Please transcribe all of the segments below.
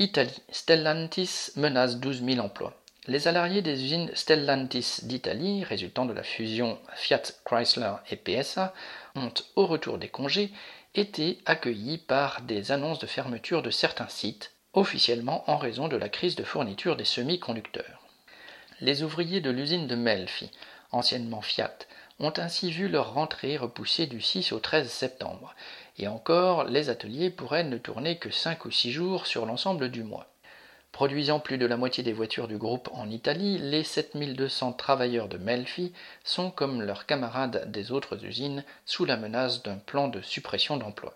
Italie. Stellantis menace 12 000 emplois. Les salariés des usines Stellantis d'Italie, résultant de la fusion Fiat Chrysler et PSA, ont, au retour des congés, été accueillis par des annonces de fermeture de certains sites, officiellement en raison de la crise de fourniture des semi-conducteurs. Les ouvriers de l'usine de Melfi, anciennement Fiat, ont ainsi vu leur rentrée repoussée du 6 au 13 septembre, et encore les ateliers pourraient ne tourner que 5 ou 6 jours sur l'ensemble du mois. Produisant plus de la moitié des voitures du groupe en Italie, les 7200 travailleurs de Melfi sont, comme leurs camarades des autres usines, sous la menace d'un plan de suppression d'emplois.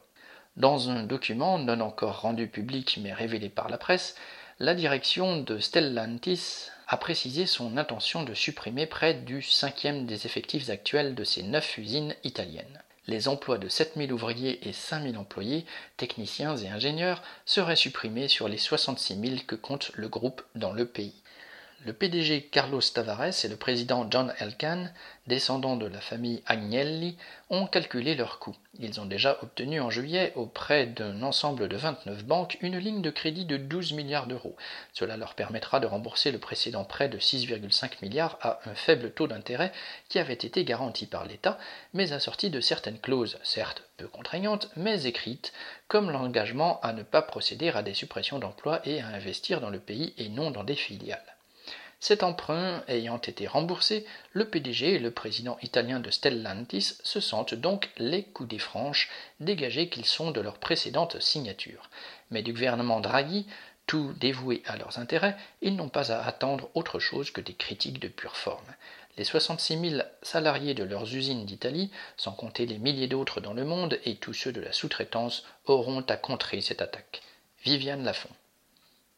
Dans un document non encore rendu public mais révélé par la presse, la direction de Stellantis a précisé son intention de supprimer près du cinquième des effectifs actuels de ses neuf usines italiennes. Les emplois de 7000 ouvriers et 5000 employés, techniciens et ingénieurs, seraient supprimés sur les 66 000 que compte le groupe dans le pays. Le PDG Carlos Tavares et le président John Elkann, descendants de la famille Agnelli, ont calculé leurs coûts. Ils ont déjà obtenu en juillet, auprès d'un ensemble de 29 banques, une ligne de crédit de 12 milliards d'euros. Cela leur permettra de rembourser le précédent prêt de 6,5 milliards à un faible taux d'intérêt qui avait été garanti par l'État, mais assorti de certaines clauses, certes peu contraignantes, mais écrites, comme l'engagement à ne pas procéder à des suppressions d'emplois et à investir dans le pays et non dans des filiales. Cet emprunt ayant été remboursé, le PDG et le président italien de Stellantis se sentent donc les coups franches dégagés qu'ils sont de leur précédente signature. Mais du gouvernement Draghi, tout dévoué à leurs intérêts, ils n'ont pas à attendre autre chose que des critiques de pure forme. Les 66 000 salariés de leurs usines d'Italie, sans compter les milliers d'autres dans le monde et tous ceux de la sous-traitance, auront à contrer cette attaque. Viviane Lafont.